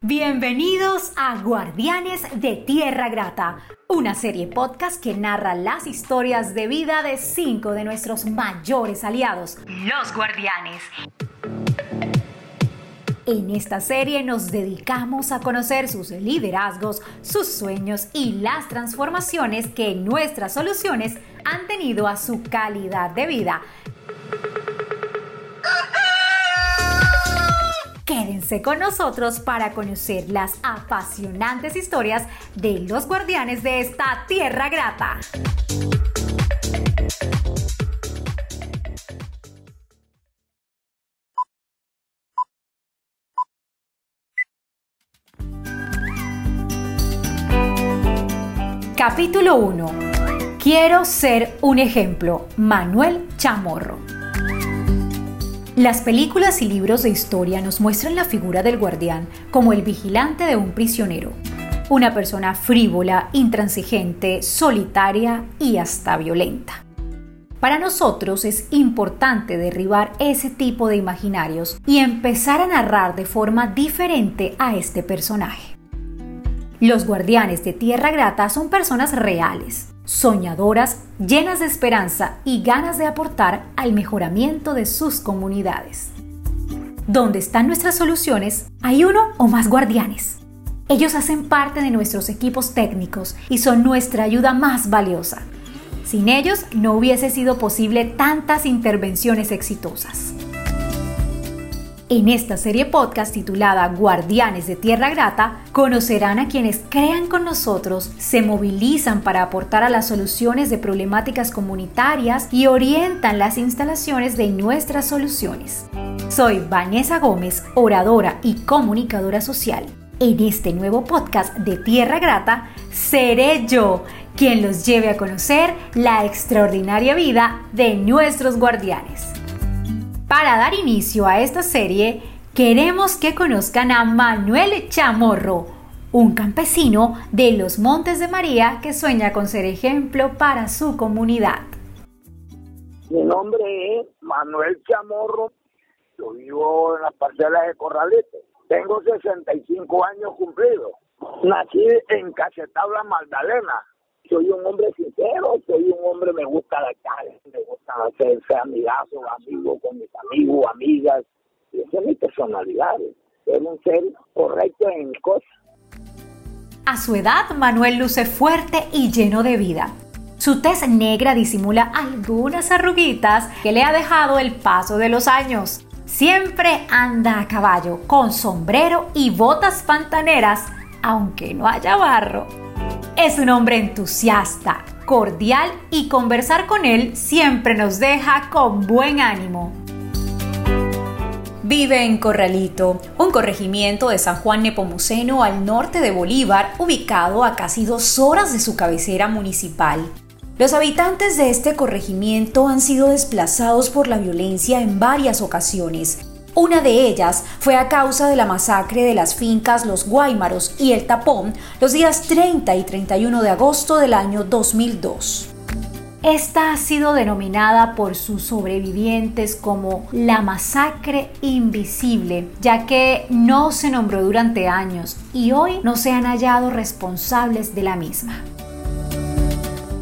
Bienvenidos a Guardianes de Tierra Grata, una serie podcast que narra las historias de vida de cinco de nuestros mayores aliados, los guardianes. En esta serie nos dedicamos a conocer sus liderazgos, sus sueños y las transformaciones que nuestras soluciones han tenido a su calidad de vida. Quédense con nosotros para conocer las apasionantes historias de los guardianes de esta tierra grata. Capítulo 1. Quiero ser un ejemplo. Manuel Chamorro. Las películas y libros de historia nos muestran la figura del guardián como el vigilante de un prisionero. Una persona frívola, intransigente, solitaria y hasta violenta. Para nosotros es importante derribar ese tipo de imaginarios y empezar a narrar de forma diferente a este personaje. Los guardianes de Tierra Grata son personas reales, soñadoras, llenas de esperanza y ganas de aportar al mejoramiento de sus comunidades. Donde están nuestras soluciones, hay uno o más guardianes. Ellos hacen parte de nuestros equipos técnicos y son nuestra ayuda más valiosa. Sin ellos no hubiese sido posible tantas intervenciones exitosas. En esta serie podcast titulada Guardianes de Tierra Grata, conocerán a quienes crean con nosotros, se movilizan para aportar a las soluciones de problemáticas comunitarias y orientan las instalaciones de nuestras soluciones. Soy Vanessa Gómez, oradora y comunicadora social. En este nuevo podcast de Tierra Grata, seré yo quien los lleve a conocer la extraordinaria vida de nuestros guardianes. Para dar inicio a esta serie, queremos que conozcan a Manuel Chamorro, un campesino de los Montes de María que sueña con ser ejemplo para su comunidad. Mi nombre es Manuel Chamorro, yo vivo en las parcelas de Corralete. Tengo 65 años cumplidos. Nací en Cachetabla, Magdalena, soy un hombre sincero, soy un hombre, me gusta la calle, me gusta hacerse amigazo, amigo con mis amigos, amigas. Esa es mi personalidad, ser un ser correcto en mis cosas. A su edad, Manuel luce fuerte y lleno de vida. Su tez negra disimula algunas arruguitas que le ha dejado el paso de los años. Siempre anda a caballo, con sombrero y botas pantaneras, aunque no haya barro. Es un hombre entusiasta, cordial y conversar con él siempre nos deja con buen ánimo. Vive en Corralito, un corregimiento de San Juan Nepomuceno al norte de Bolívar, ubicado a casi dos horas de su cabecera municipal. Los habitantes de este corregimiento han sido desplazados por la violencia en varias ocasiones, una de ellas fue a causa de la masacre de las fincas Los Guaymaros y El Tapón los días 30 y 31 de agosto del año 2002. Esta ha sido denominada por sus sobrevivientes como la masacre invisible, ya que no se nombró durante años y hoy no se han hallado responsables de la misma.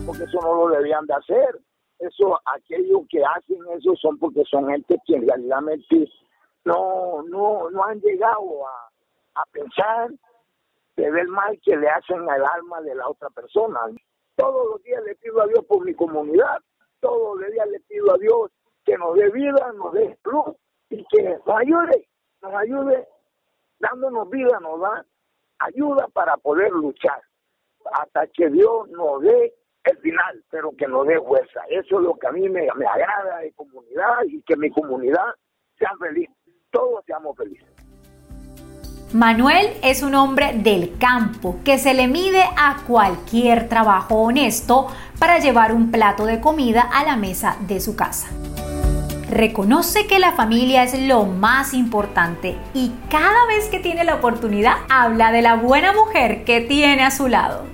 Porque eso no lo debían de hacer. Eso, aquellos que hacen eso son porque son gente que realmente no, no, no han llegado a, a pensar de ver mal que le hacen al alma de la otra persona. Todos los días le pido a Dios por mi comunidad, todos los días le pido a Dios que nos dé vida, nos dé luz y que nos ayude, nos ayude dándonos vida, nos da ayuda para poder luchar hasta que Dios nos dé el final, pero que nos dé fuerza. Eso es lo que a mí me, me agrada de comunidad y que mi comunidad sea feliz todos seamos felices. Manuel es un hombre del campo que se le mide a cualquier trabajo honesto para llevar un plato de comida a la mesa de su casa. Reconoce que la familia es lo más importante y cada vez que tiene la oportunidad habla de la buena mujer que tiene a su lado.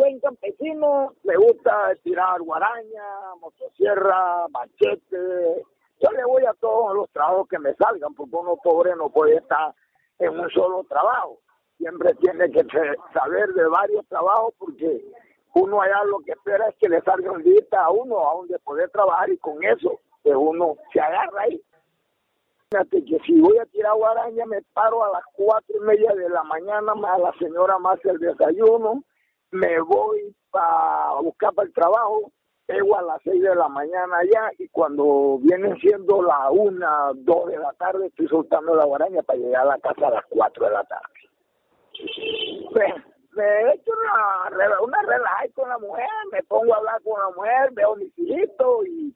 Buen campesino le gusta tirar guaraña, motosierra, machete. Yo le voy a todos los trabajos que me salgan, porque uno pobre no puede estar en un solo trabajo. Siempre tiene que saber de varios trabajos porque uno allá lo que espera es que le salga un día a uno a donde poder trabajar y con eso pues uno se agarra ahí. Fíjate que si voy a tirar guaraña me paro a las cuatro y media de la mañana, a la señora más el desayuno, me voy a buscar para el trabajo, llego a las seis de la mañana allá y cuando vienen siendo la una, dos de la tarde estoy soltando la guaraña para llegar a la casa a las cuatro de la tarde. Pues, me he hecho una, una con la mujer, me pongo a hablar con la mujer, veo mis hijitos y,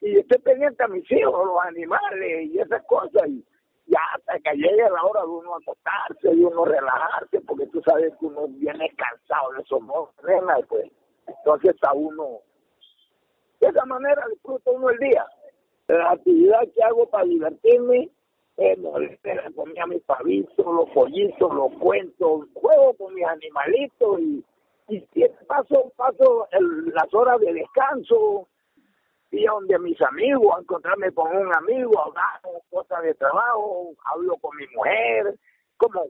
y estoy pendiente a mis hijos, los animales y esas cosas. Y ya hasta que llegue la hora de uno acostarse, de uno relajarse, porque tú sabes que uno viene cansado de esos monstruos, pues. Entonces a uno, de esa manera disfruta uno el día. La actividad que hago para divertirme eh, no, le comía mis pavitos, los pollitos, los cuentos, juego con mis animalitos y, y, paso, paso las horas de descanso, y donde mis amigos, a encontrarme con un amigo, hablamos cosas de trabajo, hablo con mi mujer, como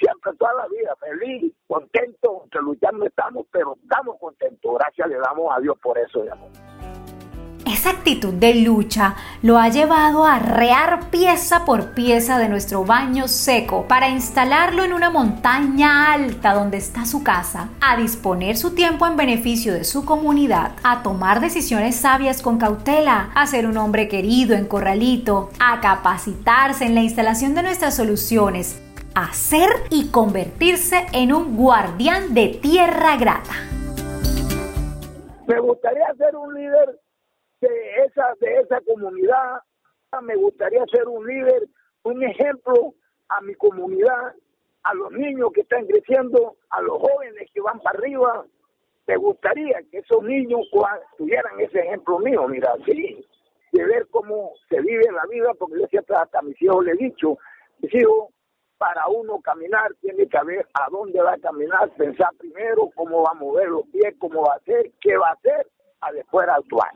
siempre toda la vida, feliz, contento, que luchando estamos, pero estamos contentos, gracias le damos a Dios por eso, amor. Esa actitud de lucha lo ha llevado a rear pieza por pieza de nuestro baño seco para instalarlo en una montaña alta donde está su casa, a disponer su tiempo en beneficio de su comunidad, a tomar decisiones sabias con cautela, a ser un hombre querido en corralito, a capacitarse en la instalación de nuestras soluciones, a ser y convertirse en un guardián de tierra grata. Me gustaría ser un líder de esa, de esa comunidad. Me gustaría ser un líder, un ejemplo a mi comunidad, a los niños que están creciendo, a los jóvenes que van para arriba. Me gustaría que esos niños tuvieran ese ejemplo mío, mira, sí, de ver cómo se vive la vida, porque yo siempre hasta a mis hijos le he dicho, mis hijos, para uno caminar tiene que ver a dónde va a caminar, pensar primero cómo va a mover los pies, cómo va a hacer, qué va a hacer, a después actuar.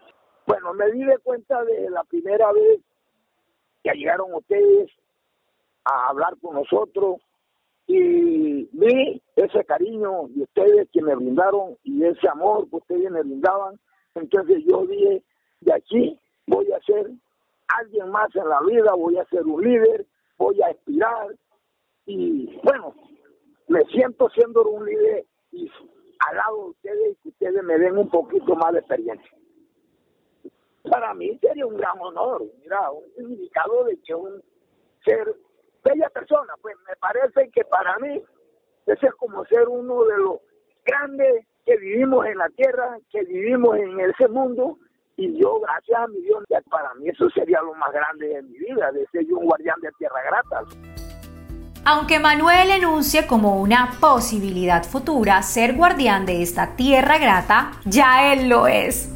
Bueno, me di de cuenta de la primera vez que llegaron ustedes a hablar con nosotros y vi ese cariño de ustedes que me brindaron y ese amor que ustedes me brindaban. Entonces yo dije, de aquí voy a ser alguien más en la vida, voy a ser un líder, voy a aspirar y bueno, me siento siendo un líder y al lado de ustedes y que ustedes me den un poquito más de experiencia para mí sería un gran honor, mira, un significado de que un ser bella persona, pues me parece que para mí ese es como ser uno de los grandes que vivimos en la tierra, que vivimos en ese mundo, y yo, gracias a mi Dios, para mí eso sería lo más grande de mi vida, de ser yo un guardián de tierra grata. Aunque Manuel enuncie como una posibilidad futura ser guardián de esta tierra grata, ya él lo es.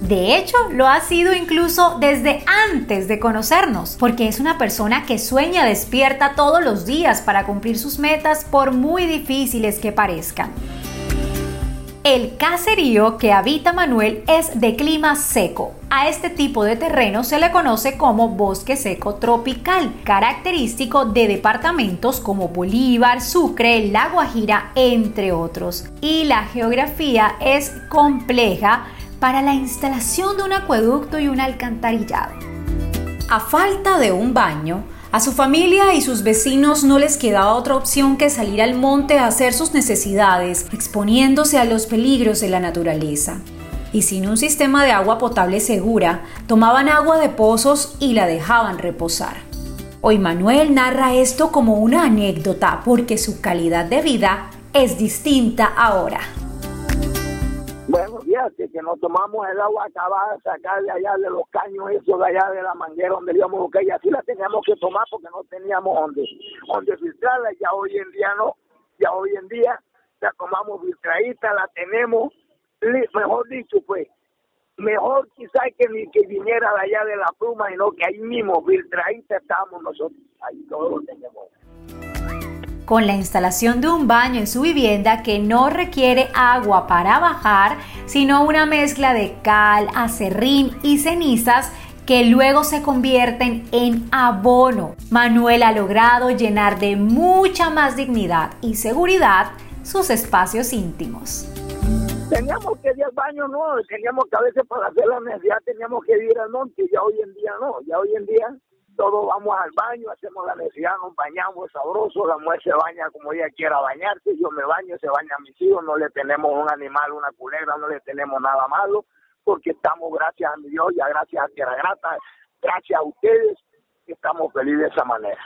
De hecho, lo ha sido incluso desde antes de conocernos, porque es una persona que sueña despierta todos los días para cumplir sus metas por muy difíciles que parezcan. El caserío que habita Manuel es de clima seco. A este tipo de terreno se le conoce como bosque seco tropical, característico de departamentos como Bolívar, Sucre, La Guajira, entre otros. Y la geografía es compleja para la instalación de un acueducto y un alcantarillado. A falta de un baño, a su familia y sus vecinos no les quedaba otra opción que salir al monte a hacer sus necesidades, exponiéndose a los peligros de la naturaleza. Y sin un sistema de agua potable segura, tomaban agua de pozos y la dejaban reposar. Hoy Manuel narra esto como una anécdota porque su calidad de vida es distinta ahora. Que nos tomamos el agua acabada, sacar de allá de los caños, eso de allá de la manguera donde íbamos a buscar, y así la teníamos que tomar porque no teníamos donde, donde filtrarla, ya hoy en día no, ya hoy en día la tomamos filtradita, la tenemos, mejor dicho, pues, mejor quizás que ni que viniera de allá de la pluma, sino que ahí mismo filtradita estábamos nosotros, ahí todos lo tenemos. Con la instalación de un baño en su vivienda que no requiere agua para bajar, sino una mezcla de cal, acerrín y cenizas que luego se convierten en abono. Manuel ha logrado llenar de mucha más dignidad y seguridad sus espacios íntimos. Teníamos que ir al baño, no, teníamos que a veces para hacer la necesidad teníamos que ir al monte, ya hoy en día no, ya hoy en día todos vamos al baño, hacemos la necesidad, nos bañamos, sabroso, la mujer se baña como ella quiera bañarse, yo me baño, se baña a mis hijos, no le tenemos un animal, una culebra, no le tenemos nada malo, porque estamos, gracias a mi Dios, ya gracias a Tierra Grata, gracias a ustedes, estamos felices de esa manera.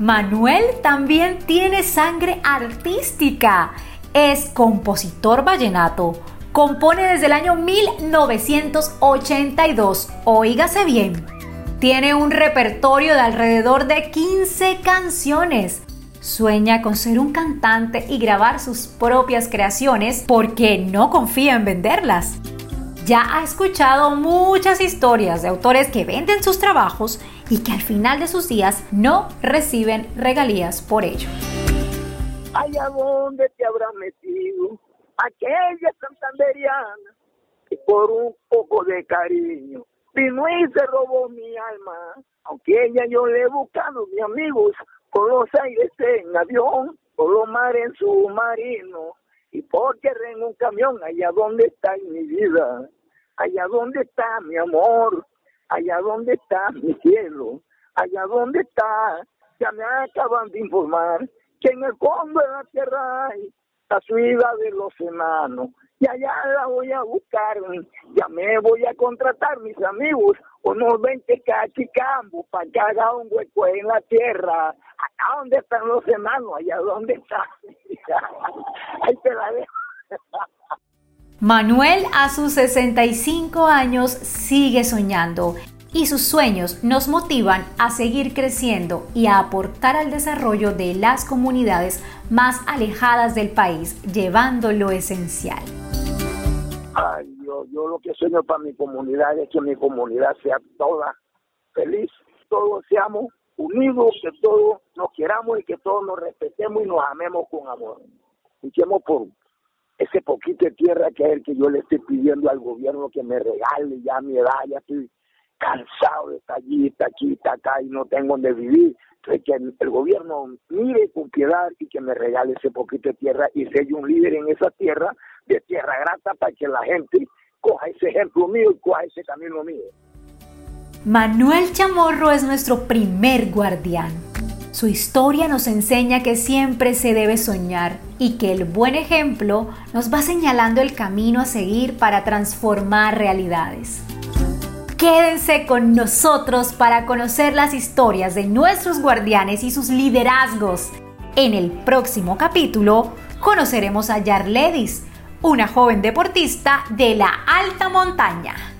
Manuel también tiene sangre artística. Es compositor vallenato. Compone desde el año 1982. Oígase bien. Tiene un repertorio de alrededor de 15 canciones. Sueña con ser un cantante y grabar sus propias creaciones porque no confía en venderlas. Ya ha escuchado muchas historias de autores que venden sus trabajos y que al final de sus días no reciben regalías por ello. ¿Allá dónde te habrá metido aquella santanderiana por un poco de cariño y se robó mi alma? Aunque ella yo le he buscado, mis amigos, con los aires en avión, por los mares en submarino, y por tierra en un camión, allá donde está mi vida, allá donde está mi amor, allá donde está mi cielo, allá donde está, ya me acaban de informar que en el fondo de la tierra hay la ciudad de los enanos, y allá la voy a buscar, ya me voy a contratar, mis amigos, unos 20 cachicambos para que haga un hueco en la tierra, acá donde están los enanos, allá donde está, ahí te. Manuel a sus 65 años sigue soñando y sus sueños nos motivan a seguir creciendo y a aportar al desarrollo de las comunidades más alejadas del país, llevando lo esencial. Ay, yo, yo lo que sueño para mi comunidad es que mi comunidad sea toda feliz, todos seamos unidos, que todos nos queramos y que todos nos respetemos y nos amemos con amor. Luchemos por ese poquito de tierra que es el que yo le estoy pidiendo al gobierno que me regale ya mi edad, ya estoy cansado de estar allí, estar aquí, estar acá y no tengo donde vivir. Entonces que el gobierno mire con piedad y que me regale ese poquito de tierra y sea un líder en esa tierra, de tierra grata, para que la gente coja ese ejemplo mío y coja ese camino mío. Manuel Chamorro es nuestro primer guardián. Su historia nos enseña que siempre se debe soñar y que el buen ejemplo nos va señalando el camino a seguir para transformar realidades. Quédense con nosotros para conocer las historias de nuestros guardianes y sus liderazgos. En el próximo capítulo conoceremos a Yarledis, una joven deportista de la alta montaña.